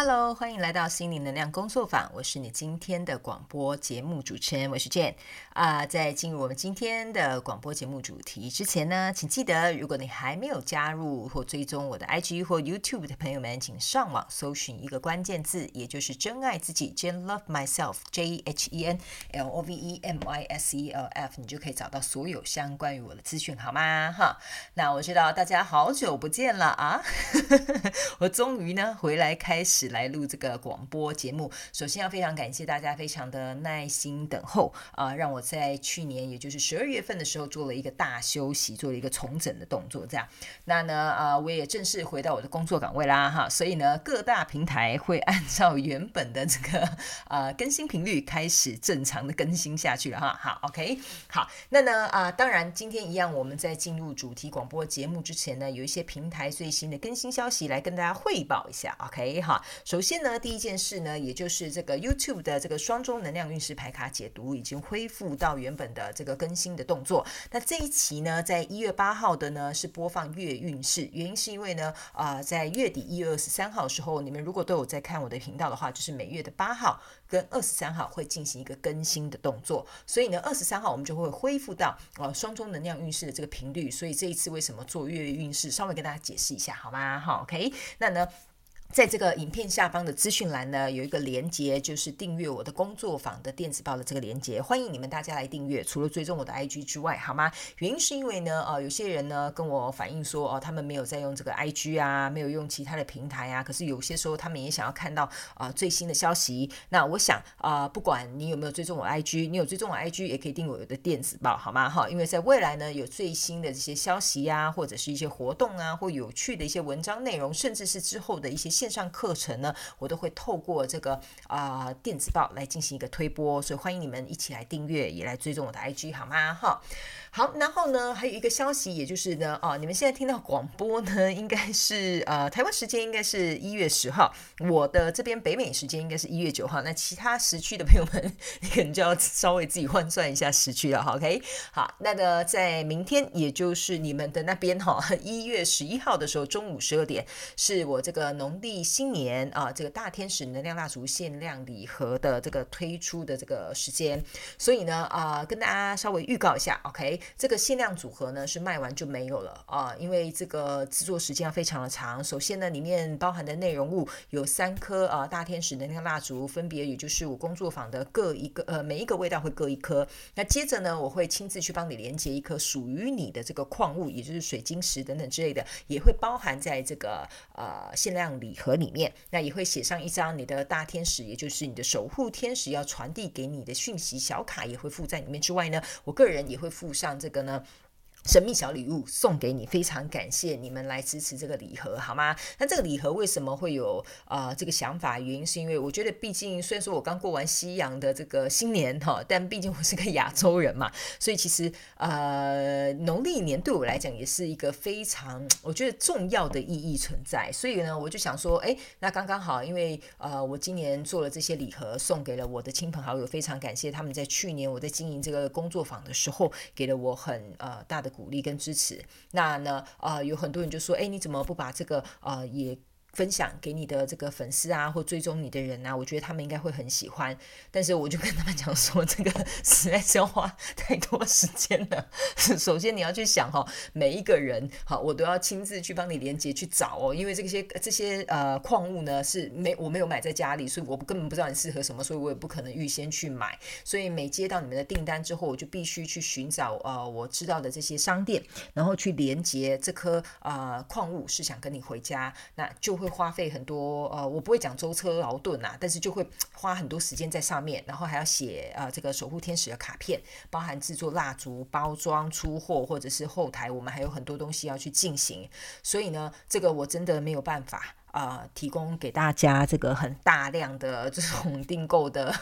Hello，欢迎来到心灵能量工作坊。我是你今天的广播节目主持人，我是 Jane 啊。在进入我们今天的广播节目主题之前呢，请记得，如果你还没有加入或追踪我的 IG 或 YouTube 的朋友们，请上网搜寻一个关键字，也就是“真爱自己 ”，Jane Love Myself，J H E N L O V E M Y S E L F，你就可以找到所有相关于我的资讯，好吗？哈，那我知道大家好久不见了啊，我终于呢回来开始。来录这个广播节目，首先要非常感谢大家非常的耐心等候啊，让我在去年也就是十二月份的时候做了一个大休息，做了一个重整的动作，这样，那呢啊，我也正式回到我的工作岗位啦哈，所以呢各大平台会按照原本的这个啊更新频率开始正常的更新下去了哈，好，OK，好，那呢啊当然今天一样，我们在进入主题广播节目之前呢，有一些平台最新的更新消息来跟大家汇报一下，OK？哈。首先呢，第一件事呢，也就是这个 YouTube 的这个双周能量运势牌卡解读已经恢复到原本的这个更新的动作。那这一期呢，在一月八号的呢是播放月运势，原因是因为呢，啊、在月底一月二十三号的时候，你们如果都有在看我的频道的话，就是每月的八号跟二十三号会进行一个更新的动作。所以呢，二十三号我们就会恢复到呃双周能量运势的这个频率。所以这一次为什么做月运势，稍微跟大家解释一下好吗？好，OK，那呢？在这个影片下方的资讯栏呢，有一个连接，就是订阅我的工作坊的电子报的这个连接，欢迎你们大家来订阅。除了追踪我的 IG 之外，好吗？原因是因为呢，呃，有些人呢跟我反映说，哦、他们没有在用这个 IG 啊，没有用其他的平台啊，可是有些时候他们也想要看到啊、最新的消息。那我想啊、不管你有没有追踪我 IG，你有追踪我 IG 也可以订我的电子报，好吗？哈，因为在未来呢，有最新的这些消息呀、啊，或者是一些活动啊，或有趣的一些文章内容，甚至是之后的一些。线上课程呢，我都会透过这个啊、电子报来进行一个推播，所以欢迎你们一起来订阅，也来追踪我的 IG 好吗？哈。好，然后呢，还有一个消息，也就是呢，啊，你们现在听到广播呢，应该是呃，台湾时间应该是一月十号，我的这边北美时间应该是一月九号，那其他时区的朋友们，你可能就要稍微自己换算一下时区了，OK？好，那个在明天，也就是你们的那边哈，一月十一号的时候，中午十二点，是我这个农历新年啊，这个大天使能量蜡烛限量礼盒的这个推出的这个时间，所以呢，啊，跟大家稍微预告一下，OK？这个限量组合呢是卖完就没有了啊，因为这个制作时间非常的长。首先呢，里面包含的内容物有三颗啊大天使能量蜡烛，分别也就是我工作坊的各一个呃每一个味道会各一颗。那接着呢，我会亲自去帮你连接一颗属于你的这个矿物，也就是水晶石等等之类的，也会包含在这个呃限量礼盒里面。那也会写上一张你的大天使，也就是你的守护天使要传递给你的讯息小卡，也会附在里面。之外呢，我个人也会附上。这个呢，神秘小礼物送给你，非常感谢你们来支持这个礼盒，好吗？那这个礼盒为什么会有啊、这个想法？原因是因为我觉得，毕竟虽然说我刚过完西洋的这个新年哈，但毕竟我是个亚洲人嘛，所以其实呃农历年对我来讲也是一个非常我觉得重要的意义存在。所以呢，我就想说，哎，那刚刚好，因为呃我今年做了这些礼盒，送给了我的亲朋好友，非常感谢他们在去年我在经营这个工作坊的时候，给了我很呃大的。鼓励跟支持，那呢，呃，有很多人就说，哎，你怎么不把这个，呃，也。分享给你的这个粉丝啊，或追踪你的人啊，我觉得他们应该会很喜欢。但是我就跟他们讲说，这个 实在是要花太多时间了。首先你要去想哈，每一个人好，我都要亲自去帮你连接去找哦，因为这些这些呃矿物呢是没我没有买在家里，所以我根本不知道你适合什么，所以我也不可能预先去买。所以每接到你们的订单之后，我就必须去寻找呃我知道的这些商店，然后去连接这颗呃矿物是想跟你回家，那就。会花费很多，呃，我不会讲舟车劳顿啊，但是就会花很多时间在上面，然后还要写呃这个守护天使的卡片，包含制作蜡烛、包装、出货，或者是后台我们还有很多东西要去进行，所以呢，这个我真的没有办法。啊、呃，提供给大家这个很大量的这种订购的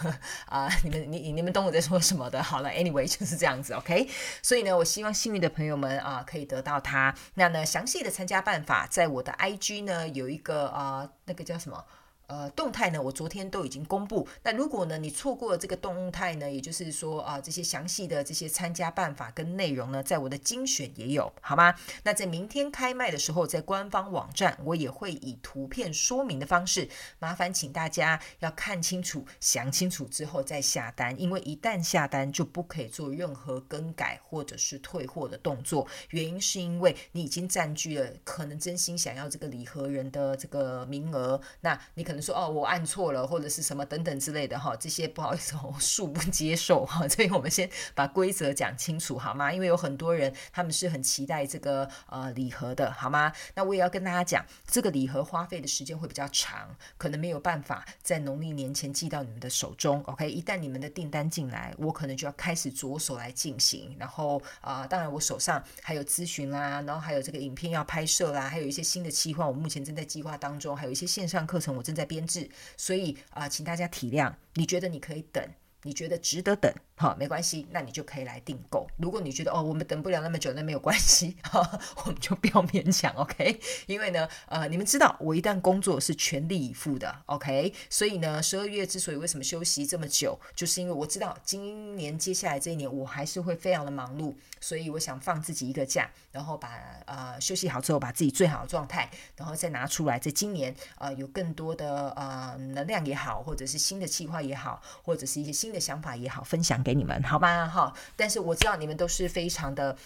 啊、你们你你们懂我在说什么的。好了，anyway 就是这样子，OK。所以呢，我希望幸运的朋友们啊、可以得到它。那呢，详细的参加办法在我的 IG 呢有一个啊、呃，那个叫什么？呃，动态呢，我昨天都已经公布。那如果呢，你错过了这个动态呢，也就是说啊，这些详细的这些参加办法跟内容呢，在我的精选也有，好吗？那在明天开卖的时候，在官方网站我也会以图片说明的方式，麻烦请大家要看清楚、想清楚之后再下单，因为一旦下单就不可以做任何更改或者是退货的动作。原因是因为你已经占据了可能真心想要这个礼盒人的这个名额，那你可。说哦，我按错了，或者是什么等等之类的哈，这些不好意思，我恕不接受哈。所以我们先把规则讲清楚好吗？因为有很多人他们是很期待这个呃礼盒的好吗？那我也要跟大家讲，这个礼盒花费的时间会比较长，可能没有办法在农历年前寄到你们的手中。OK，一旦你们的订单进来，我可能就要开始着手来进行。然后啊、当然我手上还有咨询啦，然后还有这个影片要拍摄啦，还有一些新的计划，我目前正在计划当中，还有一些线上课程我正在。编制，所以啊、请大家体谅。你觉得你可以等，你觉得值得等。好，没关系，那你就可以来订购。如果你觉得哦，我们等不了那么久，那没有关系，哈，我们就不要勉强，OK？因为呢，呃，你们知道，我一旦工作是全力以赴的，OK？所以呢，十二月之所以为什么休息这么久，就是因为我知道今年接下来这一年我还是会非常的忙碌，所以我想放自己一个假，然后把呃休息好之后，把自己最好的状态，然后再拿出来，在今年呃有更多的呃能量也好，或者是新的计划也好，或者是一些新的想法也好，分享。给你们好吗？哈，但是我知道你们都是非常的。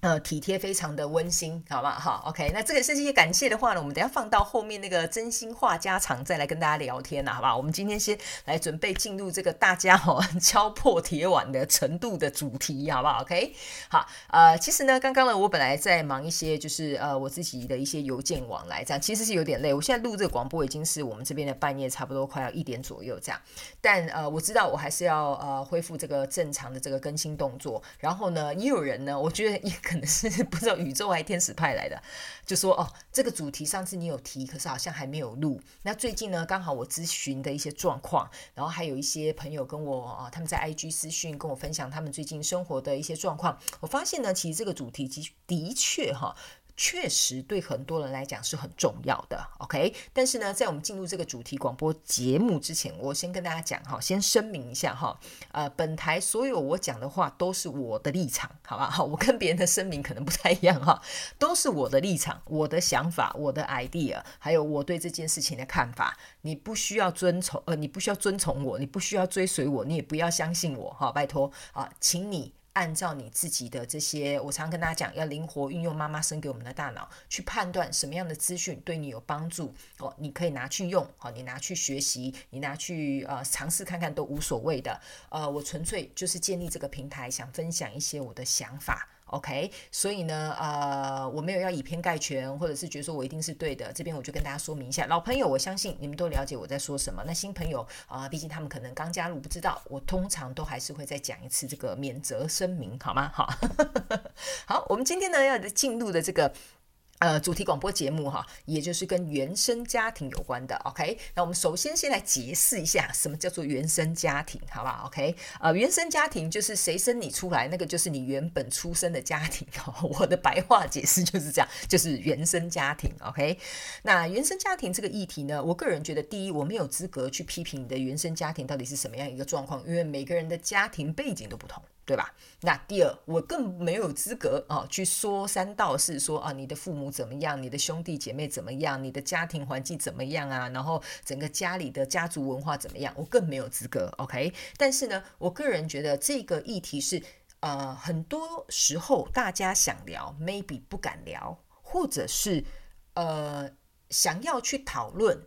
呃，体贴非常的温馨，好不，好，OK。那这个是一些感谢的话呢，我们等下放到后面那个真心话家常再来跟大家聊天呐，好吧？我们今天先来准备进入这个大家哦 敲破铁碗的程度的主题，好不好？OK。好，呃，其实呢，刚刚呢，我本来在忙一些就是呃我自己的一些邮件往来，这样其实是有点累。我现在录这个广播已经是我们这边的半夜，差不多快要一点左右这样。但呃，我知道我还是要呃恢复这个正常的这个更新动作。然后呢，也有人呢，我觉得也。可能是不知道宇宙还是天使派来的，就说哦，这个主题上次你有提，可是好像还没有录。那最近呢，刚好我咨询的一些状况，然后还有一些朋友跟我啊，他们在 IG 私讯跟我分享他们最近生活的一些状况。我发现呢，其实这个主题的的确哈。确实对很多人来讲是很重要的，OK。但是呢，在我们进入这个主题广播节目之前，我先跟大家讲哈，先声明一下哈，呃，本台所有我讲的话都是我的立场，好吧？好，我跟别人的声明可能不太一样哈，都是我的立场、我的想法、我的 idea，还有我对这件事情的看法。你不需要遵从，呃，你不需要遵从我，你不需要追随我，你也不要相信我，哈，拜托啊，请你。按照你自己的这些，我常跟大家讲，要灵活运用妈妈生给我们的大脑，去判断什么样的资讯对你有帮助哦，你可以拿去用，好，你拿去学习，你拿去呃尝试看看都无所谓的。呃，我纯粹就是建立这个平台，想分享一些我的想法。OK，所以呢，呃，我没有要以偏概全，或者是觉得说我一定是对的。这边我就跟大家说明一下，老朋友，我相信你们都了解我在说什么。那新朋友啊，毕竟他们可能刚加入，不知道，我通常都还是会再讲一次这个免责声明，好吗？好，好，我们今天呢要进入的这个。呃，主题广播节目哈，也就是跟原生家庭有关的，OK？那我们首先先来解释一下什么叫做原生家庭，好不好？OK？呃，原生家庭就是谁生你出来，那个就是你原本出生的家庭哦。我的白话解释就是这样，就是原生家庭，OK？那原生家庭这个议题呢，我个人觉得，第一，我没有资格去批评你的原生家庭到底是什么样一个状况，因为每个人的家庭背景都不同。对吧？那第二，我更没有资格啊去说三道四，说啊你的父母怎么样，你的兄弟姐妹怎么样，你的家庭环境怎么样啊，然后整个家里的家族文化怎么样，我更没有资格。OK，但是呢，我个人觉得这个议题是呃很多时候大家想聊，maybe 不敢聊，或者是呃想要去讨论。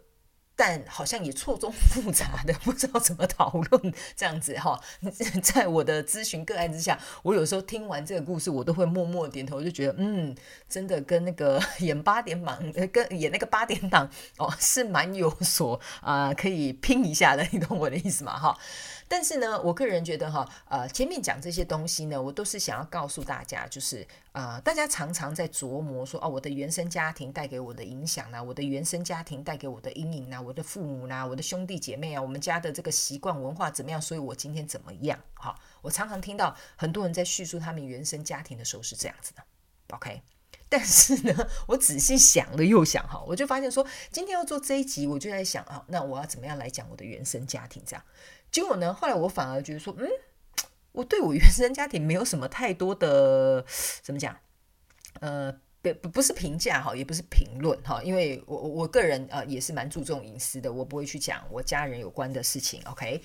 但好像也错综复杂的，不知道怎么讨论这样子哈。在我的咨询个案之下，我有时候听完这个故事，我都会默默点头，就觉得嗯，真的跟那个演八点档，跟演那个八点档哦，是蛮有所啊、可以拼一下的，你懂我的意思吗？哈。但是呢，我个人觉得哈，呃，前面讲这些东西呢，我都是想要告诉大家，就是呃，大家常常在琢磨说，哦，我的原生家庭带给我的影响呢，我的原生家庭带给我的阴影呢，我的父母呢，我的兄弟姐妹啊，我们家的这个习惯文化怎么样，所以我今天怎么样？哈，我常常听到很多人在叙述他们原生家庭的时候是这样子的。OK，但是呢，我仔细想了又想哈，我就发现说，今天要做这一集，我就在想啊，那我要怎么样来讲我的原生家庭？这样，结果呢，后来我反而觉得说，嗯，我对我原生家庭没有什么太多的 怎么讲，呃，不不是评价哈，也不是评论哈，因为我我个人呃也是蛮注重隐私的，我不会去讲我家人有关的事情，OK？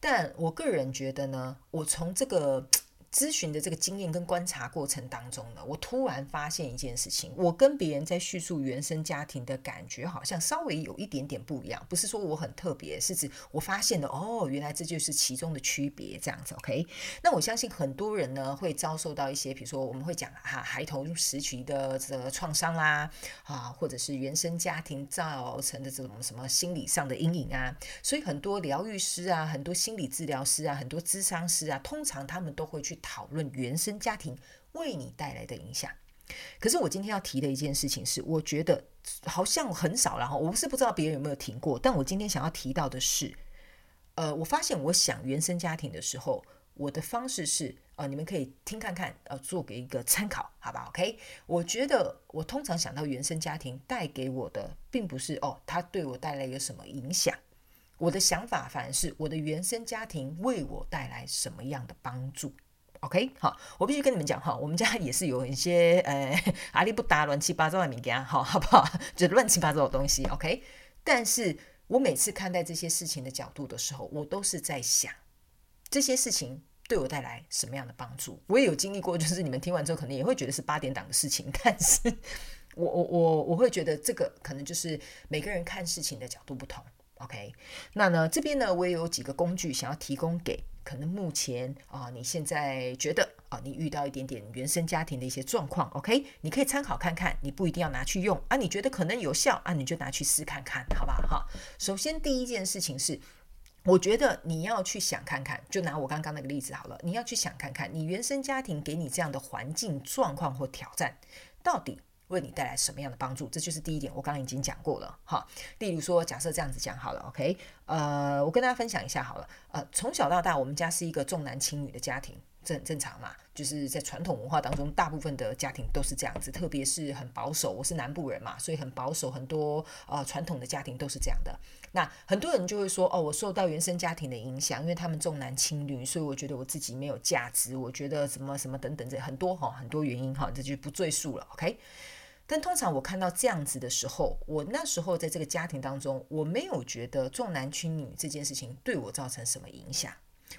但我个人觉得呢，我从这个。咨询的这个经验跟观察过程当中呢，我突然发现一件事情，我跟别人在叙述原生家庭的感觉好像稍微有一点点不一样。不是说我很特别，是指我发现了哦，原来这就是其中的区别，这样子。OK，那我相信很多人呢会遭受到一些，比如说我们会讲哈孩童时期的这个创伤啦，啊，或者是原生家庭造成的这种什么心理上的阴影啊，所以很多疗愈师啊，很多心理治疗师啊，很多咨商师啊，通常他们都会去。讨论原生家庭为你带来的影响，可是我今天要提的一件事情是，我觉得好像很少，然后我不是不知道别人有没有听过，但我今天想要提到的是，呃，我发现我想原生家庭的时候，我的方式是，呃，你们可以听看看，呃，做给一个参考，好吧？OK，我觉得我通常想到原生家庭带给我的，并不是哦，它对我带来一个什么影响，我的想法反而是我的原生家庭为我带来什么样的帮助。OK，好，我必须跟你们讲哈，我们家也是有一些呃 阿里不达乱七八糟的物件，好好不好？就乱七八糟的东西，OK。但是我每次看待这些事情的角度的时候，我都是在想这些事情对我带来什么样的帮助。我也有经历过，就是你们听完之后可能也会觉得是八点档的事情，但是 我我我我会觉得这个可能就是每个人看事情的角度不同。OK，那呢这边呢我也有几个工具想要提供给。可能目前啊，你现在觉得啊，你遇到一点点原生家庭的一些状况，OK，你可以参考看看，你不一定要拿去用啊，你觉得可能有效啊，你就拿去试看看，好吧？哈，首先第一件事情是，我觉得你要去想看看，就拿我刚刚那个例子好了，你要去想看看，你原生家庭给你这样的环境状况或挑战，到底为你带来什么样的帮助？这就是第一点，我刚刚已经讲过了哈。例如说，假设这样子讲好了，OK，呃，我跟大家分享一下好了。呃，从小到大，我们家是一个重男轻女的家庭，这很正常嘛。就是在传统文化当中，大部分的家庭都是这样子，特别是很保守。我是南部人嘛，所以很保守，很多呃传统的家庭都是这样的。那很多人就会说，哦，我受到原生家庭的影响，因为他们重男轻女，所以我觉得我自己没有价值，我觉得什么什么等等这很多哈，很多原因哈，这就不赘述了，OK。但通常我看到这样子的时候，我那时候在这个家庭当中，我没有觉得重男轻女这件事情对我造成什么影响。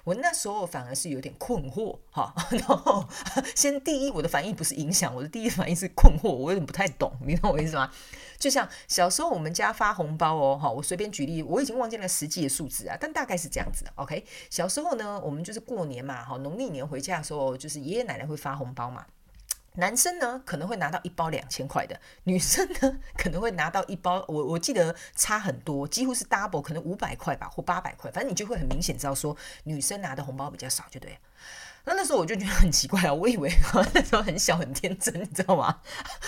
我那时候反而是有点困惑，哈。然后 先第一，我的反应不是影响，我的第一反应是困惑，我有点不太懂，你懂我意思吗？就像小时候我们家发红包哦，哈，我随便举例，我已经忘记了实际的数字啊，但大概是这样子的，OK。小时候呢，我们就是过年嘛，哈，农历年回家的时候，就是爷爷奶奶会发红包嘛。男生呢可能会拿到一包两千块的，女生呢 可能会拿到一包，我我记得差很多，几乎是 double，可能五百块吧或八百块，反正你就会很明显知道说女生拿的红包比较少，就对。那那时候我就觉得很奇怪啊，我以为 那时候很小很天真，你知道吗？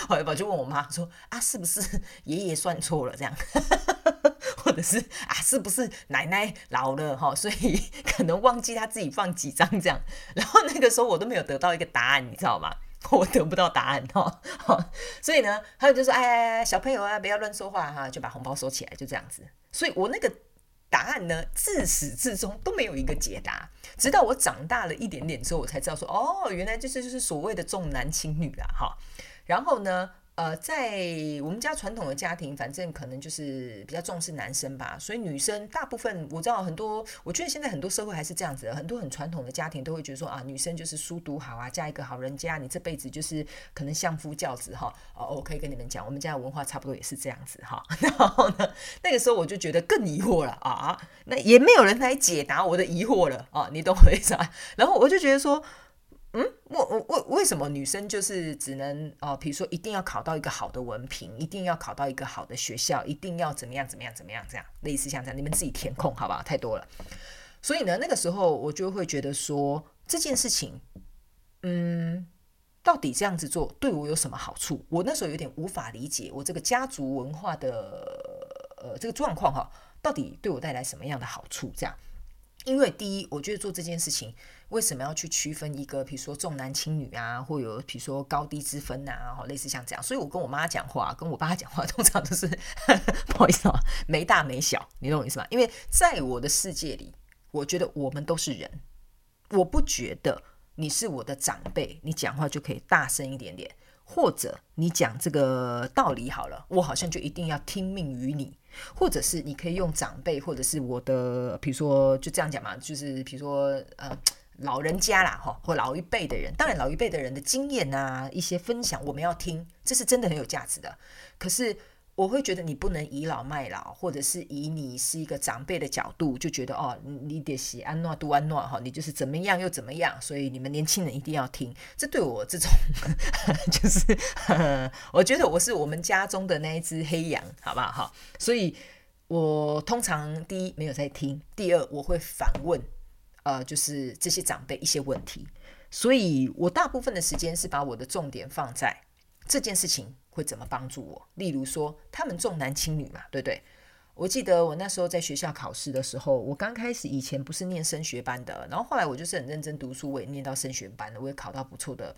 后来我就问我妈说啊，是不是爷爷算错了这样，或者是啊，是不是奶奶老了哈，所以可能忘记他自己放几张这样。然后那个时候我都没有得到一个答案，你知道吗？我得不到答案哈，所以呢，还有就说，哎，小朋友啊，不要乱说话哈，就把红包收起来，就这样子。所以我那个答案呢，自始至终都没有一个解答，直到我长大了一点点之后，我才知道说，哦，原来就是就是所谓的重男轻女啊，哈。然后呢，呃，在我们家传统的家庭，反正可能就是比较重视男生吧，所以女生大部分我知道很多，我觉得现在很多社会还是这样子的，很多很传统的家庭都会觉得说啊，女生就是书读好啊，嫁一个好人家，你这辈子就是可能相夫教子哈。哦，我可以跟你们讲，我们家的文化差不多也是这样子哈。然后呢，那个时候我就觉得更疑惑了啊，那也没有人来解答我的疑惑了啊，你懂我意思啊？然后我就觉得说。嗯，为为为什么女生就是只能哦，比如说一定要考到一个好的文凭，一定要考到一个好的学校，一定要怎么样怎么样怎么样这样，类似像这样，你们自己填空好不好？太多了。所以呢，那个时候我就会觉得说这件事情，嗯，到底这样子做对我有什么好处？我那时候有点无法理解，我这个家族文化的呃这个状况哈，到底对我带来什么样的好处？这样。因为第一，我觉得做这件事情为什么要去区分一个，比如说重男轻女啊，或有比如说高低之分呐啊，类似像这样。所以我跟我妈讲话，跟我爸讲话，通常都是 不好意思啊，没大没小，你懂我意思吗？因为在我的世界里，我觉得我们都是人，我不觉得你是我的长辈，你讲话就可以大声一点点，或者你讲这个道理好了，我好像就一定要听命于你。或者是你可以用长辈，或者是我的，比如说就这样讲嘛，就是比如说呃老人家啦，哈，或老一辈的人，当然老一辈的人的经验啊，一些分享我们要听，这是真的很有价值的。可是。我会觉得你不能倚老卖老，或者是以你是一个长辈的角度，就觉得哦，你得喜安诺杜安诺哈，你就是怎么样又怎么样，所以你们年轻人一定要听。这对我这种 就是呵呵，我觉得我是我们家中的那一只黑羊，好不好？哈，所以我通常第一没有在听，第二我会反问，呃，就是这些长辈一些问题，所以我大部分的时间是把我的重点放在这件事情。会怎么帮助我？例如说，他们重男轻女嘛，对不对？我记得我那时候在学校考试的时候，我刚开始以前不是念升学班的，然后后来我就是很认真读书，我也念到升学班了，我也考到不错的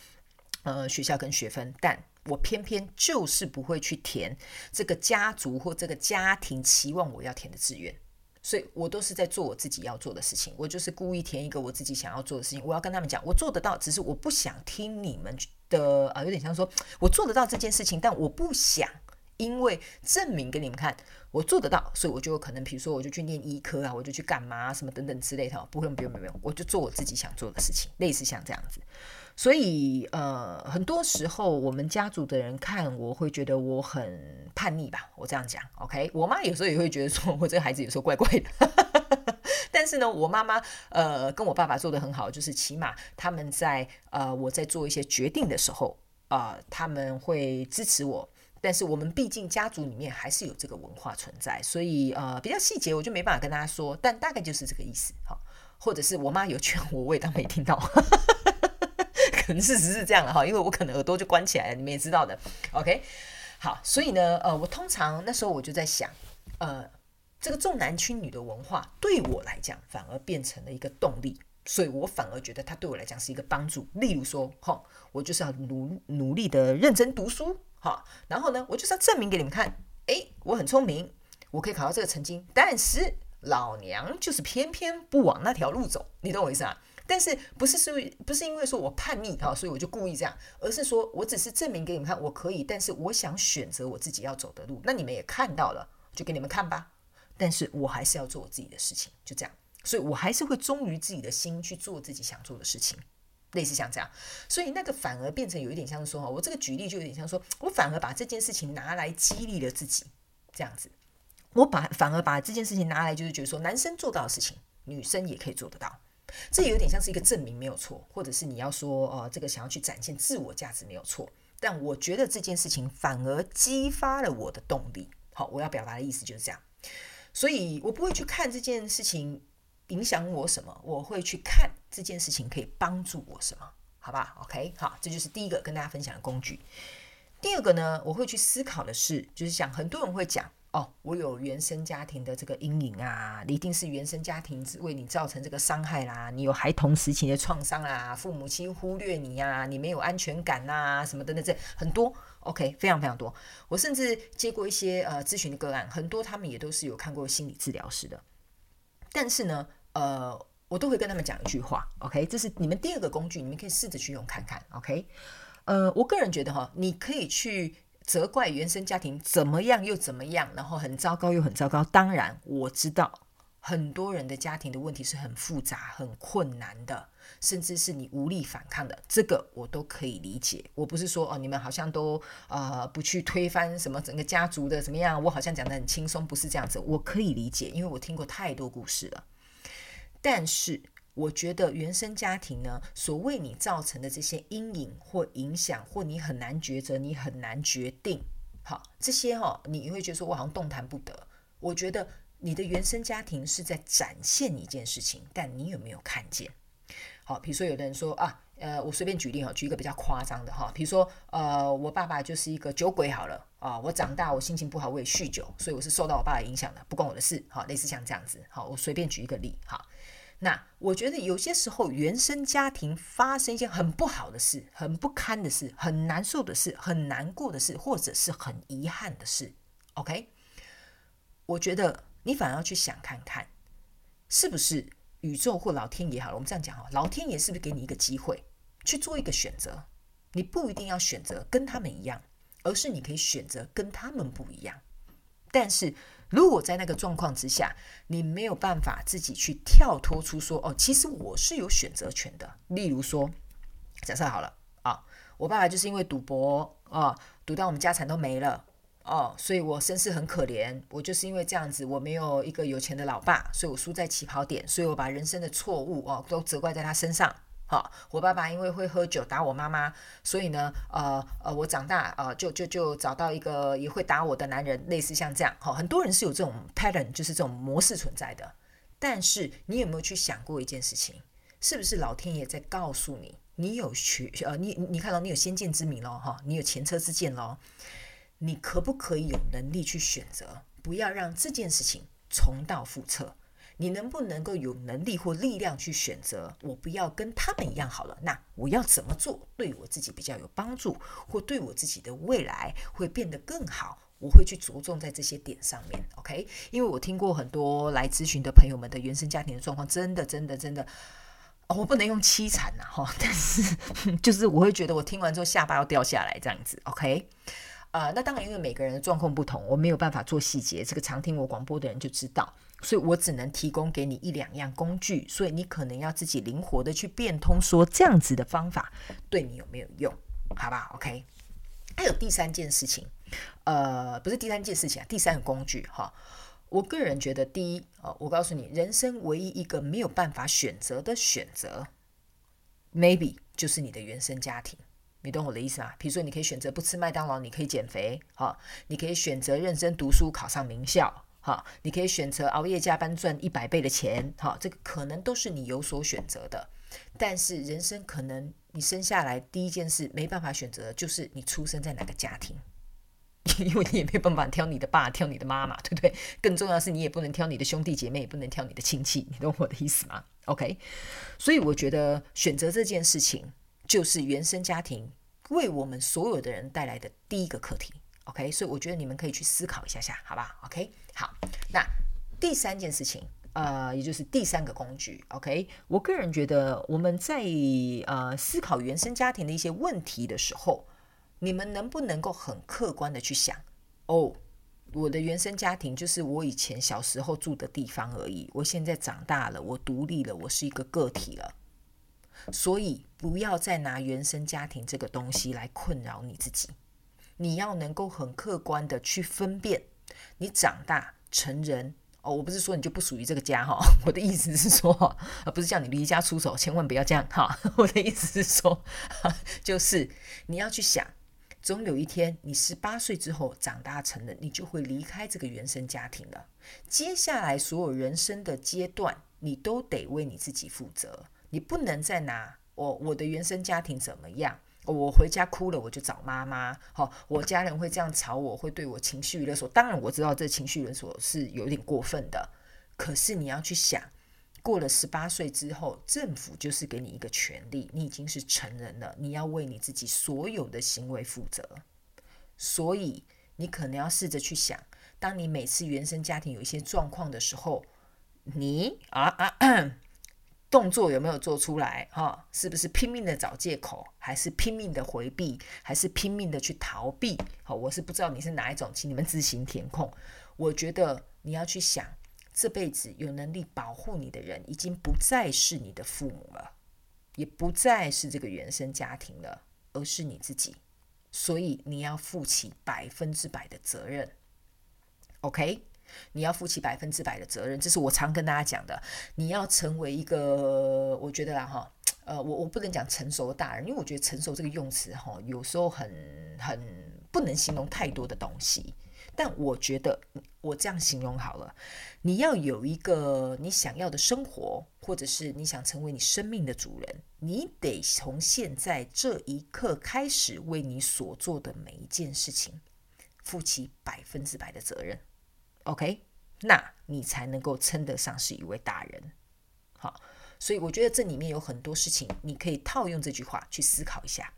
呃学校跟学分，但我偏偏就是不会去填这个家族或这个家庭期望我要填的志愿。所以我都是在做我自己要做的事情，我就是故意填一个我自己想要做的事情。我要跟他们讲，我做得到，只是我不想听你们的啊、有点像说我做得到这件事情，但我不想因为证明给你们看我做得到，所以我就可能比如说我就去念医科啊，我就去干嘛什么等等之类的，不用不用不用，我就做我自己想做的事情，类似像这样子。所以，呃，很多时候我们家族的人看我会觉得我很叛逆吧，我这样讲，OK？我妈有时候也会觉得说我这个孩子有时候怪怪的，但是呢，我妈妈呃跟我爸爸做得很好，就是起码他们在呃我在做一些决定的时候，他们会支持我。但是我们毕竟家族里面还是有这个文化存在，所以呃比较细节我就没办法跟大家说，但大概就是这个意思，好，或者是我妈有劝我，我也当没听到。事实是这样的哈，因为我可能耳朵就关起来了，你们也知道的。OK，好，所以呢，呃，我通常那时候我就在想，呃，这个重男轻女的文化对我来讲反而变成了一个动力，所以我反而觉得它对我来讲是一个帮助。例如说，哈，我就是要努努力的认真读书，哈，然后呢，我就是要证明给你们看，诶，我很聪明，我可以考到这个成绩，但是老娘就是偏偏不往那条路走，你懂我意思啊？但是不是是不是因为说我叛逆哈，所以我就故意这样，而是说我只是证明给你们看我可以，但是我想选择我自己要走的路，那你们也看到了，就给你们看吧。但是我还是要做我自己的事情，就这样，所以我还是会忠于自己的心去做自己想做的事情，类似像这样。所以那个反而变成有一点像说，我这个举例就有点像说我反而把这件事情拿来激励了自己，这样子，我把反而把这件事情拿来就是觉得说男生做到的事情，女生也可以做得到。这有点像是一个证明没有错，或者是你要说呃，这个想要去展现自我价值没有错，但我觉得这件事情反而激发了我的动力。好，我要表达的意思就是这样，所以我不会去看这件事情影响我什么，我会去看这件事情可以帮助我什么，好吧？OK，好，这就是第一个跟大家分享的工具。第二个呢，我会去思考的是，就是想很多人会讲。哦，我有原生家庭的这个阴影啊，一定是原生家庭为你造成这个伤害啦，你有孩童时期的创伤啦，父母亲忽略你呀、啊，你没有安全感呐、啊，什么等等这很多，OK，非常非常多。我甚至接过一些呃咨询的个案，很多他们也都是有看过心理治疗师的，但是呢，呃，我都会跟他们讲一句话，OK，这是你们第二个工具，你们可以试着去用看看，OK，呃，我个人觉得哈，你可以去。责怪原生家庭怎么样又怎么样，然后很糟糕又很糟糕。当然，我知道很多人的家庭的问题是很复杂、很困难的，甚至是你无力反抗的。这个我都可以理解。我不是说哦，你们好像都呃不去推翻什么整个家族的怎么样？我好像讲得很轻松，不是这样子。我可以理解，因为我听过太多故事了。但是。我觉得原生家庭呢，所为你造成的这些阴影或影响，或你很难抉择，你很难决定，好，这些哈、哦，你会觉得说我好像动弹不得。我觉得你的原生家庭是在展现一件事情，但你有没有看见？好，比如说有的人说啊，呃，我随便举例哈，举一个比较夸张的哈，比如说呃，我爸爸就是一个酒鬼好了啊，我长大我心情不好，我也酗酒，所以我是受到我爸的影响的，不关我的事，好，类似像这样子，好，我随便举一个例，好。那我觉得有些时候，原生家庭发生一些很不好的事、很不堪的事、很难受的事、很难过的事，或者是很遗憾的事。OK，我觉得你反而要去想看看，是不是宇宙或老天爷好了，我们这样讲哈，老天爷是不是给你一个机会去做一个选择？你不一定要选择跟他们一样，而是你可以选择跟他们不一样。但是如果在那个状况之下，你没有办法自己去跳脱出说，哦，其实我是有选择权的。例如说，假设好了啊，我爸爸就是因为赌博啊，赌到我们家产都没了哦，所以我身世很可怜。我就是因为这样子，我没有一个有钱的老爸，所以我输在起跑点，所以我把人生的错误哦都责怪在他身上。好，我爸爸因为会喝酒打我妈妈，所以呢，呃呃，我长大呃就就就找到一个也会打我的男人，类似像这样，好，很多人是有这种 pattern，就是这种模式存在的。但是你有没有去想过一件事情？是不是老天爷在告诉你，你有学呃，你你看到你有先见之明咯哈，你有前车之鉴喽，你可不可以有能力去选择，不要让这件事情重蹈覆辙？你能不能够有能力或力量去选择？我不要跟他们一样好了，那我要怎么做对我自己比较有帮助，或对我自己的未来会变得更好？我会去着重在这些点上面，OK？因为我听过很多来咨询的朋友们的原生家庭的状况，真的，真的，真的，我不能用凄惨呐，哈，但是就是我会觉得我听完之后下巴要掉下来这样子，OK？呃，那当然，因为每个人的状况不同，我没有办法做细节，这个常听我广播的人就知道。所以我只能提供给你一两样工具，所以你可能要自己灵活的去变通，说这样子的方法对你有没有用？好吧，OK。还有第三件事情，呃，不是第三件事情啊，第三个工具哈。我个人觉得，第一，哦，我告诉你，人生唯一一个没有办法选择的选择，maybe 就是你的原生家庭。你懂我的意思吗？比如说，你可以选择不吃麦当劳，你可以减肥，哈，你可以选择认真读书，考上名校。好，你可以选择熬夜加班赚一百倍的钱，好，这个可能都是你有所选择的。但是人生可能你生下来第一件事没办法选择，就是你出生在哪个家庭，因为你也没办法挑你的爸，挑你的妈妈，对不对？更重要的是，你也不能挑你的兄弟姐妹，也不能挑你的亲戚，你懂我的意思吗？OK，所以我觉得选择这件事情，就是原生家庭为我们所有的人带来的第一个课题。OK，所以我觉得你们可以去思考一下下，好吧？OK，好，那第三件事情，呃，也就是第三个工具，OK，我个人觉得我们在呃思考原生家庭的一些问题的时候，你们能不能够很客观的去想，哦，我的原生家庭就是我以前小时候住的地方而已，我现在长大了，我独立了，我是一个个体了，所以不要再拿原生家庭这个东西来困扰你自己。你要能够很客观的去分辨，你长大成人哦，我不是说你就不属于这个家哈，我的意思是说，而不是叫你离家出走，千万不要这样哈。我的意思是说，就是你要去想，总有一天你十八岁之后长大成人，你就会离开这个原生家庭了。接下来所有人生的阶段，你都得为你自己负责，你不能再拿我我的原生家庭怎么样。我回家哭了，我就找妈妈。好，我家人会这样吵我，会对我情绪勒索。当然，我知道这情绪勒索是有点过分的。可是你要去想，过了十八岁之后，政府就是给你一个权利，你已经是成人了，你要为你自己所有的行为负责。所以，你可能要试着去想，当你每次原生家庭有一些状况的时候，你啊啊。动作有没有做出来？哈，是不是拼命的找借口，还是拼命的回避，还是拼命的去逃避？好，我是不知道你是哪一种，请你们自行填空。我觉得你要去想，这辈子有能力保护你的人，已经不再是你的父母了，也不再是这个原生家庭了，而是你自己。所以你要负起百分之百的责任。OK。你要负起百分之百的责任，这是我常跟大家讲的。你要成为一个，我觉得啦哈，呃，我我不能讲成熟的大人，因为我觉得成熟这个用词哈，有时候很很不能形容太多的东西。但我觉得我这样形容好了，你要有一个你想要的生活，或者是你想成为你生命的主人，你得从现在这一刻开始，为你所做的每一件事情负起百分之百的责任。OK，那你才能够称得上是一位大人。好，所以我觉得这里面有很多事情，你可以套用这句话去思考一下。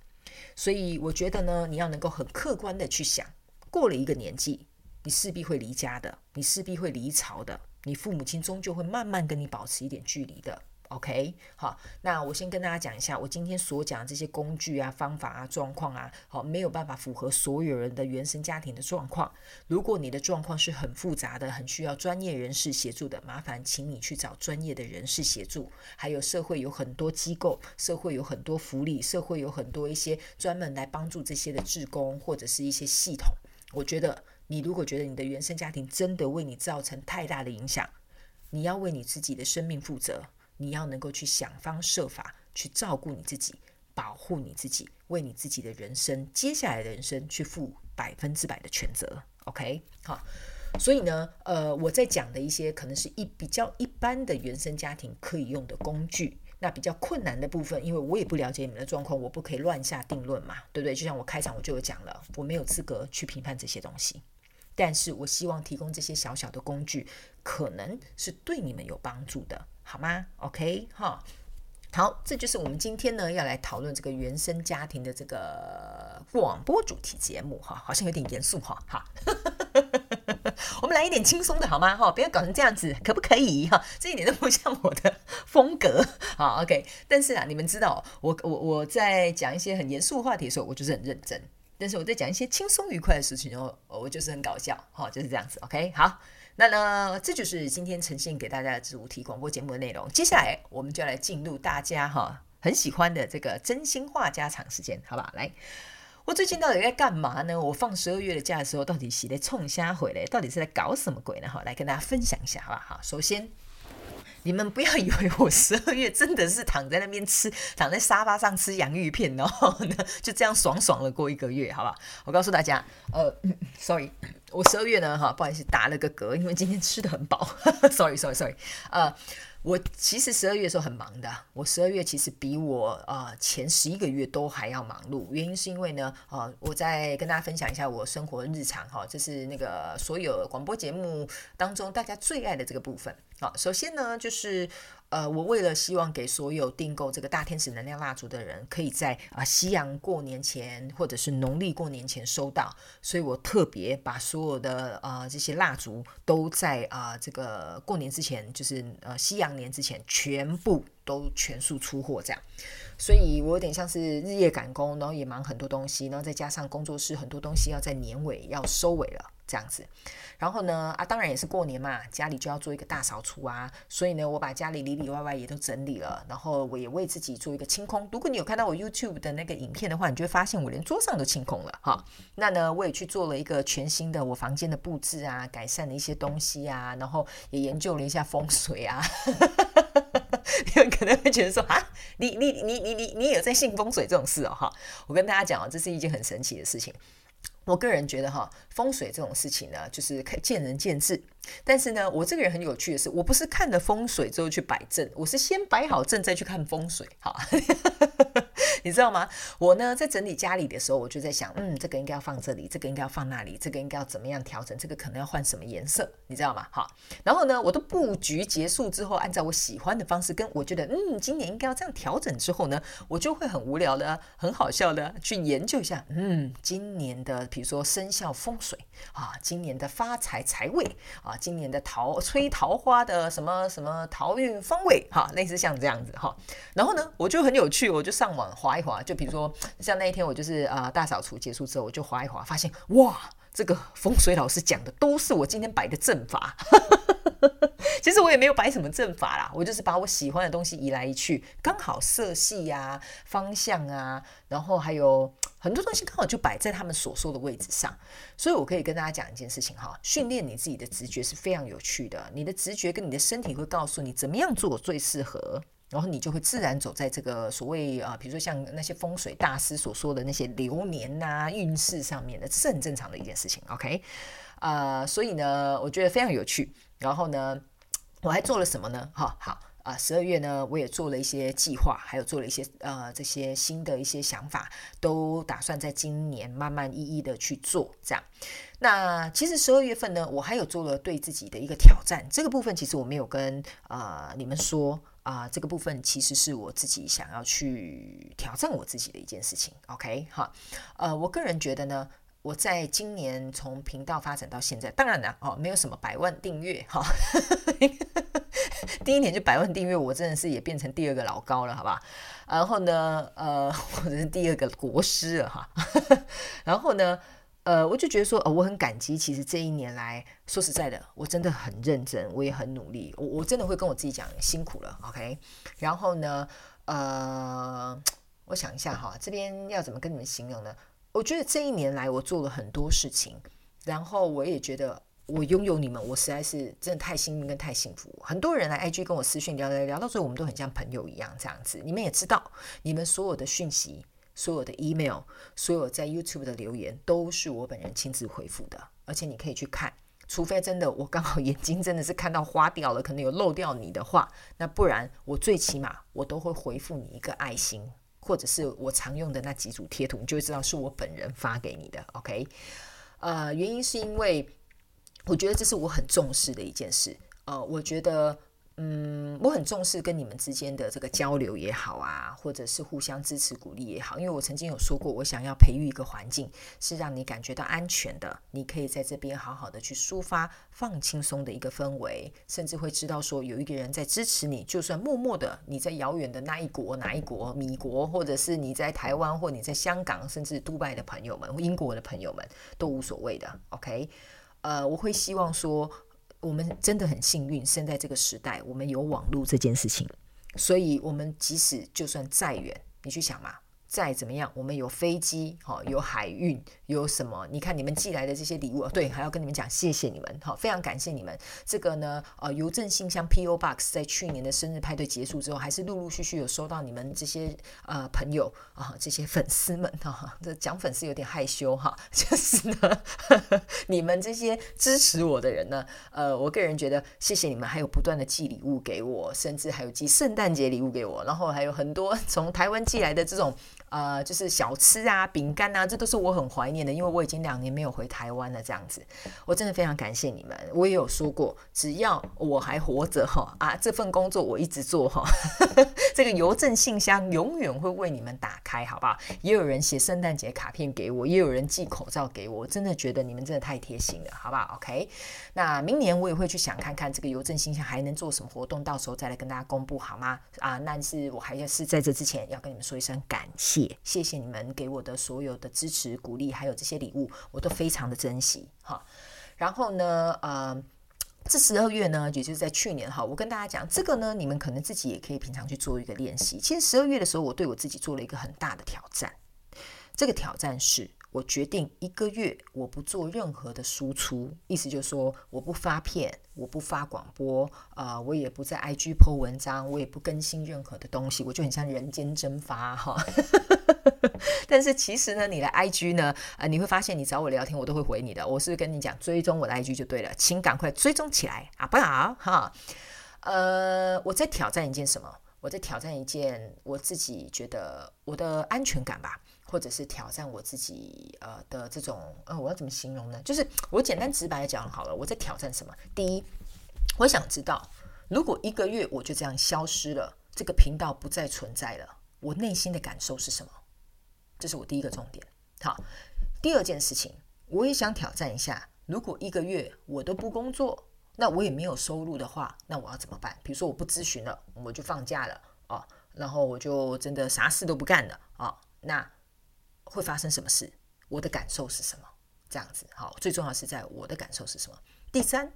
所以我觉得呢，你要能够很客观的去想，过了一个年纪，你势必会离家的，你势必会离巢的，你父母亲终究会慢慢跟你保持一点距离的。OK，好，那我先跟大家讲一下，我今天所讲的这些工具啊、方法啊、状况啊，好，没有办法符合所有人的原生家庭的状况。如果你的状况是很复杂的，很需要专业人士协助的，麻烦请你去找专业的人士协助。还有社会有很多机构，社会有很多福利，社会有很多一些专门来帮助这些的志工或者是一些系统。我觉得你如果觉得你的原生家庭真的为你造成太大的影响，你要为你自己的生命负责。你要能够去想方设法去照顾你自己，保护你自己，为你自己的人生，接下来的人生去负百分之百的全责。OK，好，所以呢，呃，我在讲的一些可能是一比较一般的原生家庭可以用的工具，那比较困难的部分，因为我也不了解你们的状况，我不可以乱下定论嘛，对不对？就像我开场我就有讲了，我没有资格去评判这些东西，但是我希望提供这些小小的工具，可能是对你们有帮助的。好吗？OK，哈，好，这就是我们今天呢要来讨论这个原生家庭的这个广播主题节目哈，好像有点严肃哈，好，我们来一点轻松的好吗？哈，不要搞成这样子，可不可以？哈，这一点都不像我的风格。好，OK，但是啊，你们知道，我我我在讲一些很严肃的话题的时候，我就是很认真；但是我在讲一些轻松愉快的事情的时候，我就是很搞笑。哈，就是这样子。OK，好。那呢，这就是今天呈现给大家的主题广播节目的内容。接下来，我们就来进入大家哈很喜欢的这个真心话家常时间，好不好？来，我最近到底在干嘛呢？我放十二月的假的时候，到底洗的冲虾回来？到底是在搞什么鬼呢？哈，来跟大家分享一下，好不好？首先，你们不要以为我 十二月真的是躺在那边吃，躺在沙发上吃洋芋片，然后呢就这样爽爽的过一个月，好不好？我告诉大家，呃，sorry。我十二月呢，哈，不好意思，打了个嗝，因为今天吃得很饱，sorry，sorry，sorry，呃，我其实十二月的时候很忙的，我十二月其实比我呃前十一个月都还要忙碌，原因是因为呢，呃，我再跟大家分享一下我生活日常，哈，这是那个所有广播节目当中大家最爱的这个部分，好，首先呢就是。呃，我为了希望给所有订购这个大天使能量蜡烛的人，可以在啊、夕阳过年前或者是农历过年前收到，所以我特别把所有的呃这些蜡烛都在啊、这个过年之前，就是呃夕阳年之前，全部都全数出货这样。所以我有点像是日夜赶工，然后也忙很多东西，然后再加上工作室很多东西要在年尾要收尾了这样子。然后呢，啊，当然也是过年嘛，家里就要做一个大扫除啊，所以呢，我把家里里里外外也都整理了，然后我也为自己做一个清空。如果你有看到我 YouTube 的那个影片的话，你就会发现我连桌上都清空了哈。那呢，我也去做了一个全新的我房间的布置啊，改善了一些东西啊，然后也研究了一下风水啊。你们可能会觉得说啊，你你你你你你有在信风水这种事哦哈？我跟大家讲啊，这是一件很神奇的事情。我个人觉得哈，风水这种事情呢，就是看见仁见智。但是呢，我这个人很有趣的是，我不是看了风水之后去摆阵，我是先摆好阵再去看风水。哈，你知道吗？我呢在整理家里的时候，我就在想，嗯，这个应该要放这里，这个应该要放那里，这个应该要怎么样调整，这个可能要换什么颜色，你知道吗？好，然后呢，我的布局结束之后，按照我喜欢的方式，跟我觉得，嗯，今年应该要这样调整之后呢，我就会很无聊的、很好笑的去研究一下，嗯，今年的比如说生肖风水啊，今年的发财财位啊。今年的桃吹桃花的什么什么桃运方位哈，类似像这样子哈。然后呢，我就很有趣，我就上网一滑，就比如说像那一天，我就是啊、大扫除结束之后，我就滑一滑，发现哇，这个风水老师讲的都是我今天摆的阵法。其实我也没有摆什么阵法啦，我就是把我喜欢的东西移来移去，刚好色系啊、方向啊，然后还有很多东西刚好就摆在他们所说的位置上。所以我可以跟大家讲一件事情哈，训练你自己的直觉是非常有趣的。你的直觉跟你的身体会告诉你怎么样做最适合，然后你就会自然走在这个所谓啊，比如说像那些风水大师所说的那些流年呐、运势上面的，这是很正常的一件事情。OK，啊、所以呢，我觉得非常有趣。然后呢，我还做了什么呢？哈，好啊，十二月呢，我也做了一些计划，还有做了一些呃这些新的一些想法，都打算在今年慢慢一一的去做。这样，那其实十二月份呢，我还有做了对自己的一个挑战，这个部分其实我没有跟啊、你们说。啊、呃，这个部分其实是我自己想要去挑战我自己的一件事情。OK，哈，呃，我个人觉得呢，我在今年从频道发展到现在，当然了，哦，没有什么百万订阅，哈，第一年就百万订阅，我真的是也变成第二个老高了，好吧？然后呢，呃，或者是第二个国师了，哈，然后呢。呃，我就觉得说，呃，我很感激。其实这一年来说实在的，我真的很认真，我也很努力。我我真的会跟我自己讲，辛苦了，OK。然后呢，呃，我想一下哈，这边要怎么跟你们形容呢？我觉得这一年来我做了很多事情，然后我也觉得我拥有你们，我实在是真的太幸运跟太幸福。很多人来 IG 跟我私讯聊聊聊，到最后我们都很像朋友一样这样子。你们也知道，你们所有的讯息。所有的 email，所有在 YouTube 的留言，都是我本人亲自回复的，而且你可以去看，除非真的我刚好 眼睛真的是看到花掉了，可能有漏掉你的话，那不然我最起码我都会回复你一个爱心，或者是我常用的那几组贴图，你就会知道是我本人发给你的。OK，呃，原因是因为我觉得这是我很重视的一件事，呃，我觉得。嗯，我很重视跟你们之间的这个交流也好啊，或者是互相支持鼓励也好，因为我曾经有说过，我想要培育一个环境，是让你感觉到安全的，你可以在这边好好的去抒发、放轻松的一个氛围，甚至会知道说有一个人在支持你，就算默默的你在遥远的那一国、哪一国、米国，或者是你在台湾或你在香港，甚至杜拜的朋友们、英国的朋友们都无所谓的。OK，呃，我会希望说。我们真的很幸运，生在这个时代，我们有网络这件事情，所以我们即使就算再远，你去想嘛。再怎么样，我们有飞机，哈，有海运，有什么？你看你们寄来的这些礼物，对，还要跟你们讲谢谢你们，哈，非常感谢你们。这个呢，呃，邮政信箱 P.O. Box 在去年的生日派对结束之后，还是陆陆续续有收到你们这些呃朋友啊，这些粉丝们哈，这讲粉丝有点害羞哈，就是呢，你们这些支持我的人呢，呃，我个人觉得谢谢你们，还有不断的寄礼物给我，甚至还有寄圣诞节礼物给我，然后还有很多从台湾寄来的这种。呃，就是小吃啊、饼干啊，这都是我很怀念的，因为我已经两年没有回台湾了。这样子，我真的非常感谢你们。我也有说过，只要我还活着哈啊，这份工作我一直做哈，这个邮政信箱永远会为你们打开，好不好？也有人写圣诞节卡片给我，也有人寄口罩给我，我真的觉得你们真的太贴心了，好不好？OK，那明年我也会去想看看这个邮政信箱还能做什么活动，到时候再来跟大家公布好吗？啊，那是我还要是在这之前要跟你们说一声感谢。谢谢你们给我的所有的支持、鼓励，还有这些礼物，我都非常的珍惜哈。然后呢，呃，这十二月呢，也就是在去年哈，我跟大家讲这个呢，你们可能自己也可以平常去做一个练习。其实十二月的时候，我对我自己做了一个很大的挑战，这个挑战是。我决定一个月我不做任何的输出，意思就是说我不发片，我不发广播，啊、呃，我也不在 IG po 文章，我也不更新任何的东西，我就很像人间蒸发哈。但是其实呢，你的 IG 呢，啊、呃，你会发现你找我聊天，我都会回你的。我是跟你讲，追踪我的 IG 就对了，请赶快追踪起来啊，不好哈。呃，我在挑战一件什么？我在挑战一件我自己觉得我的安全感吧。或者是挑战我自己呃的这种呃，我要怎么形容呢？就是我简单直白的讲好了，我在挑战什么？第一，我想知道，如果一个月我就这样消失了，这个频道不再存在了，我内心的感受是什么？这是我第一个重点。好，第二件事情，我也想挑战一下，如果一个月我都不工作，那我也没有收入的话，那我要怎么办？比如说我不咨询了，我就放假了啊，然后我就真的啥事都不干了啊，那。会发生什么事？我的感受是什么？这样子好，最重要是在我的感受是什么？第三，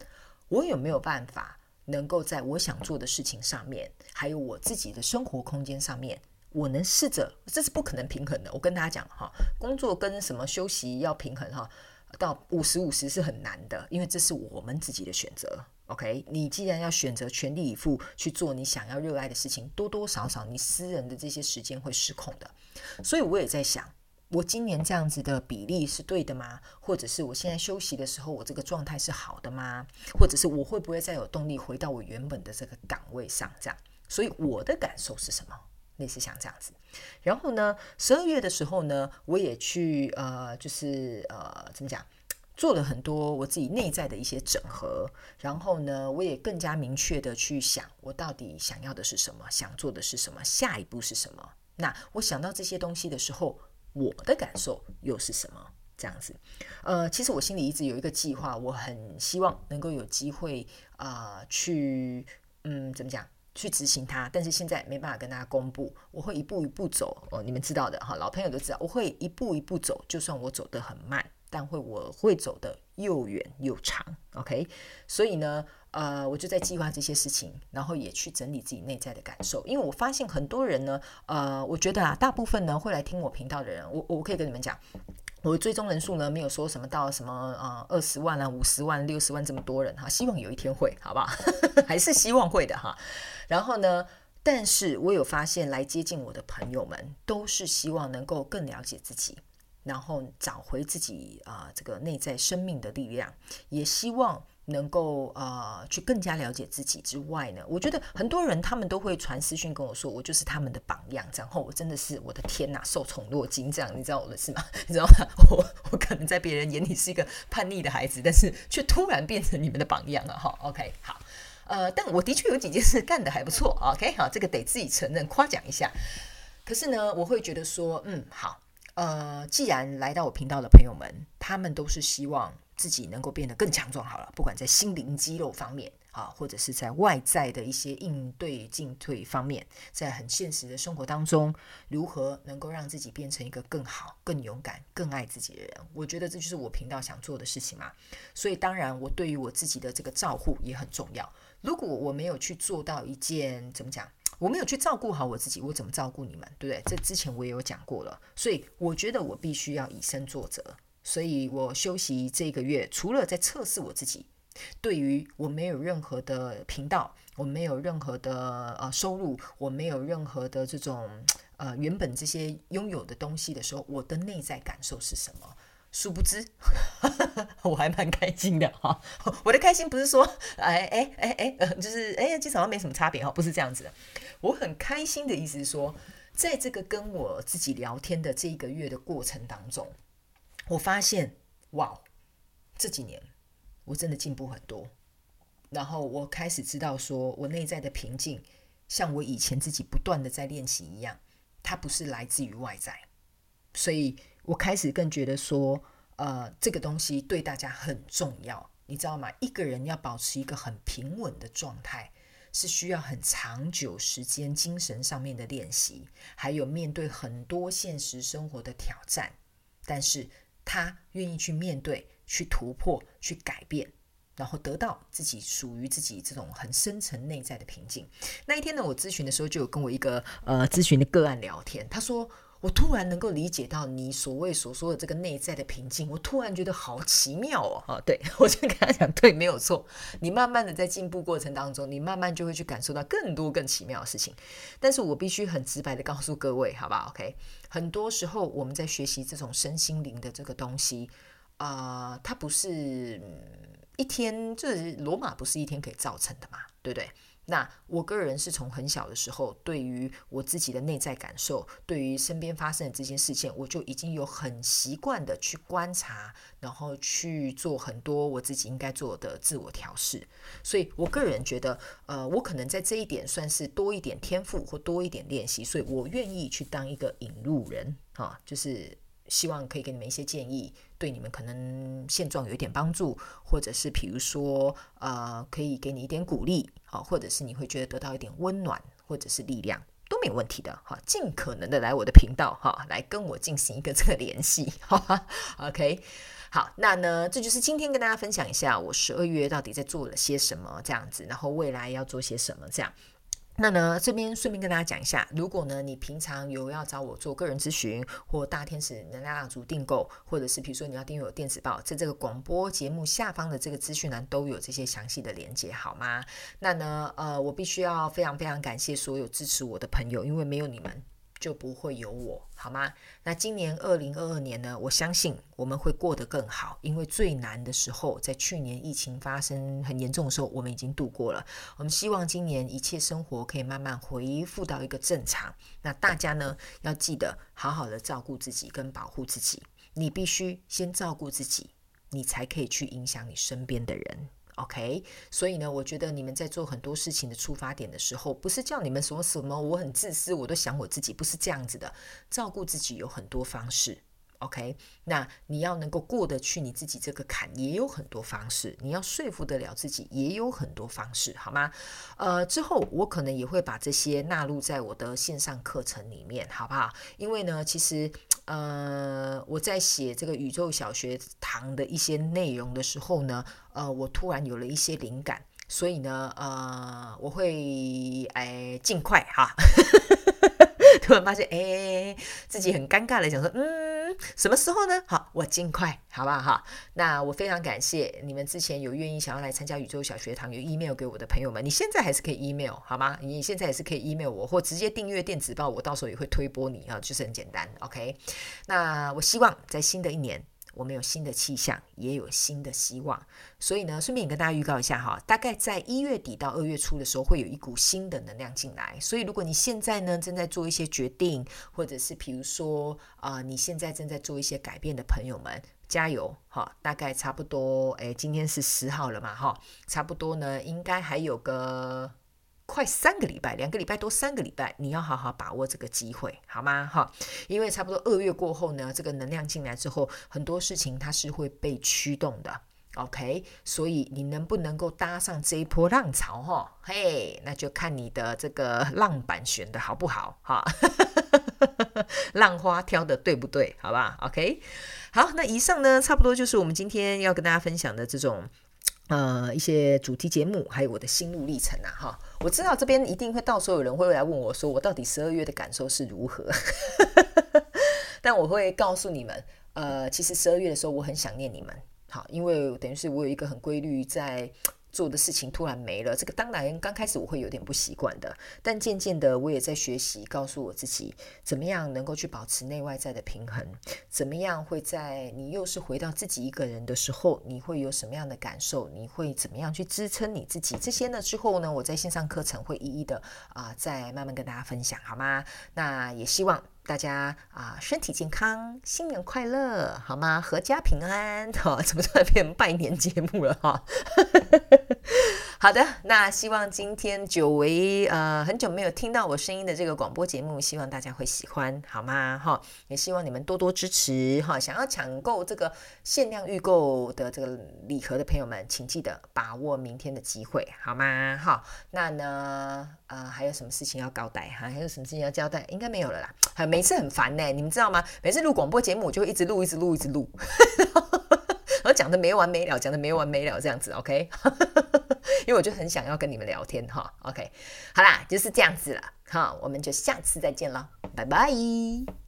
我有没有办法能够在我想做的事情上面，还有我自己的生活空间上面，我能试着，这是不可能平衡的。我跟大家讲哈，工作跟什么休息要平衡哈，到五十五十是很难的，因为这是我们自己的选择。OK，你既然要选择全力以赴去做你想要热爱的事情，多多少少你私人的这些时间会失控的。所以我也在想。我今年这样子的比例是对的吗？或者是我现在休息的时候，我这个状态是好的吗？或者是我会不会再有动力回到我原本的这个岗位上？这样，所以我的感受是什么？类似像这样子。然后呢，十二月的时候呢，我也去呃，就是呃，怎么讲？做了很多我自己内在的一些整合，然后呢，我也更加明确的去想，我到底想要的是什么，想做的是什么，下一步是什么。那我想到这些东西的时候，我的感受又是什么？这样子，呃，其实我心里一直有一个计划，我很希望能够有机会啊、去，嗯，怎么讲？去执行它，但是现在没办法跟大家公布。我会一步一步走哦，你们知道的哈，老朋友都知道，我会一步一步走。就算我走得很慢，但会我会走得又远又长。OK，所以呢，呃，我就在计划这些事情，然后也去整理自己内在的感受。因为我发现很多人呢，呃，我觉得啊，大部分呢会来听我频道的人，我我可以跟你们讲。我的追踪人数呢，没有说什么到什么呃二十万啊、五十万、六十万这么多人哈，希望有一天会，好不好？还是希望会的哈。然后呢，但是我有发现来接近我的朋友们，都是希望能够更了解自己，然后找回自己啊、这个内在生命的力量，也希望。能够呃去更加了解自己之外呢，我觉得很多人他们都会传私讯跟我说，我就是他们的榜样。然后我真的是我的天呐，受宠若惊这样，你知道我的事吗？你知道吗？我我可能在别人眼里是一个叛逆的孩子，但是却突然变成你们的榜样了哈。OK，好，呃，但我的确有几件事干得还不错。OK，好，这个得自己承认夸奖一下。可是呢，我会觉得说，嗯，好，呃，既然来到我频道的朋友们，他们都是希望。自己能够变得更强壮好了，不管在心灵肌肉方面啊，或者是在外在的一些应对进退方面，在很现实的生活当中，如何能够让自己变成一个更好、更勇敢、更爱自己的人？我觉得这就是我频道想做的事情嘛。所以当然，我对于我自己的这个照护也很重要。如果我没有去做到一件，怎么讲？我没有去照顾好我自己，我怎么照顾你们？对不对？这之前我也有讲过了。所以我觉得我必须要以身作则。所以我休息这个月，除了在测试我自己，对于我没有任何的频道，我没有任何的呃收入，我没有任何的这种呃原本这些拥有的东西的时候，我的内在感受是什么？殊不知，我还蛮开心的哈。我的开心不是说哎哎哎哎，就是哎呀，其实好像没什么差别哈，不是这样子的。我很开心的意思是说，在这个跟我自己聊天的这一个月的过程当中。我发现，哇，这几年我真的进步很多。然后我开始知道，说我内在的平静，像我以前自己不断的在练习一样，它不是来自于外在。所以我开始更觉得说，呃，这个东西对大家很重要，你知道吗？一个人要保持一个很平稳的状态，是需要很长久时间、精神上面的练习，还有面对很多现实生活的挑战。但是，他愿意去面对、去突破、去改变，然后得到自己属于自己这种很深层内在的平静。那一天呢，我咨询的时候就有跟我一个呃咨询的个案聊天，他说。我突然能够理解到你所谓所说的这个内在的平静，我突然觉得好奇妙哦！啊，对，我就跟他讲，对，没有错。你慢慢的在进步过程当中，你慢慢就会去感受到更多更奇妙的事情。但是我必须很直白的告诉各位，好不好？OK，很多时候我们在学习这种身心灵的这个东西，啊、它不是一天，就是罗马不是一天可以造成的嘛，对不对？那我个人是从很小的时候，对于我自己的内在感受，对于身边发生的这件事情，我就已经有很习惯的去观察，然后去做很多我自己应该做的自我调试。所以我个人觉得，呃，我可能在这一点算是多一点天赋或多一点练习，所以我愿意去当一个引路人，啊，就是。希望可以给你们一些建议，对你们可能现状有一点帮助，或者是比如说，呃，可以给你一点鼓励，好，或者是你会觉得得到一点温暖，或者是力量，都没有问题的，哈，尽可能的来我的频道，哈，来跟我进行一个这个联系，哈哈，OK，好，那呢，这就是今天跟大家分享一下我十二月到底在做了些什么这样子，然后未来要做些什么这样。那呢，这边顺便跟大家讲一下，如果呢你平常有要找我做个人咨询，或大天使能量蜡烛订购，或者是比如说你要订阅我电子报，在这个广播节目下方的这个资讯栏都有这些详细的连接，好吗？那呢，呃，我必须要非常非常感谢所有支持我的朋友，因为没有你们。就不会有我，好吗？那今年二零二二年呢，我相信我们会过得更好，因为最难的时候，在去年疫情发生很严重的时候，我们已经度过了。我们希望今年一切生活可以慢慢恢复到一个正常。那大家呢，要记得好好的照顾自己跟保护自己。你必须先照顾自己，你才可以去影响你身边的人。OK，所以呢，我觉得你们在做很多事情的出发点的时候，不是叫你们说什么我很自私，我都想我自己，不是这样子的。照顾自己有很多方式。OK，那你要能够过得去你自己这个坎，也有很多方式。你要说服得了自己，也有很多方式，好吗？呃，之后我可能也会把这些纳入在我的线上课程里面，好不好？因为呢，其实呃，我在写这个宇宙小学堂的一些内容的时候呢，呃，我突然有了一些灵感，所以呢，呃，我会哎尽快哈。突然发现，哎，自己很尴尬的，想说，嗯，什么时候呢？好，我尽快，好不好？哈，那我非常感谢你们之前有愿意想要来参加宇宙小学堂，有 email 给我的朋友们，你现在还是可以 email 好吗？你现在也是可以 email 我，或直接订阅电子报，我到时候也会推播你啊，就是很简单，OK。那我希望在新的一年。我们有新的气象，也有新的希望，所以呢，顺便也跟大家预告一下哈，大概在一月底到二月初的时候，会有一股新的能量进来。所以，如果你现在呢正在做一些决定，或者是比如说啊、你现在正在做一些改变的朋友们，加油哈！大概差不多，哎，今天是十号了嘛哈，差不多呢，应该还有个。快三个礼拜，两个礼拜多三个礼拜，你要好好把握这个机会，好吗？哈，因为差不多二月过后呢，这个能量进来之后，很多事情它是会被驱动的，OK？所以你能不能够搭上这一波浪潮？哈，嘿，那就看你的这个浪板选的好不好？哈，浪花挑的对不对？好吧？OK？好，那以上呢，差不多就是我们今天要跟大家分享的这种。呃，一些主题节目，还有我的心路历程啊，哈，我知道这边一定会到时候有人会来问我说，我到底十二月的感受是如何？但我会告诉你们，呃，其实十二月的时候我很想念你们，好，因为等于是我有一个很规律在。做的事情突然没了，这个当然刚开始我会有点不习惯的，但渐渐的我也在学习，告诉我自己怎么样能够去保持内外在的平衡，怎么样会在你又是回到自己一个人的时候，你会有什么样的感受？你会怎么样去支撑你自己？这些呢之后呢，我在线上课程会一一的啊、再慢慢跟大家分享，好吗？那也希望。大家啊，身体健康，新年快乐，好吗？阖家平安，哈、哦，怎么突然变拜年节目了哈？好的，那希望今天久违呃很久没有听到我声音的这个广播节目，希望大家会喜欢，好吗？哈、也希望你们多多支持哈、想要抢购这个限量预购的这个礼盒的朋友们，请记得把握明天的机会，好吗？好、哦，那呢呃还有什么事情要交代哈？还有什么事情要交代？应该没有了啦。还有没。每次很烦呢、你们知道吗？每次录广播节目，我就一直录，一直录，一直录，然后讲的没完没了，讲的没完没了这样子，OK？因为我就很想要跟你们聊天哈，OK？好啦，就是这样子了，好，我们就下次再见了，拜拜。